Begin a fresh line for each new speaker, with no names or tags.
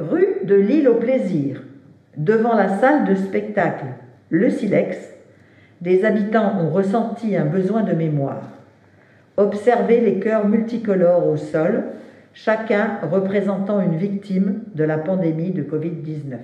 Rue de l'île au plaisir, devant la salle de spectacle Le Silex, des habitants ont ressenti un besoin de mémoire. Observez les cœurs multicolores au sol, chacun représentant une victime de la pandémie de Covid-19.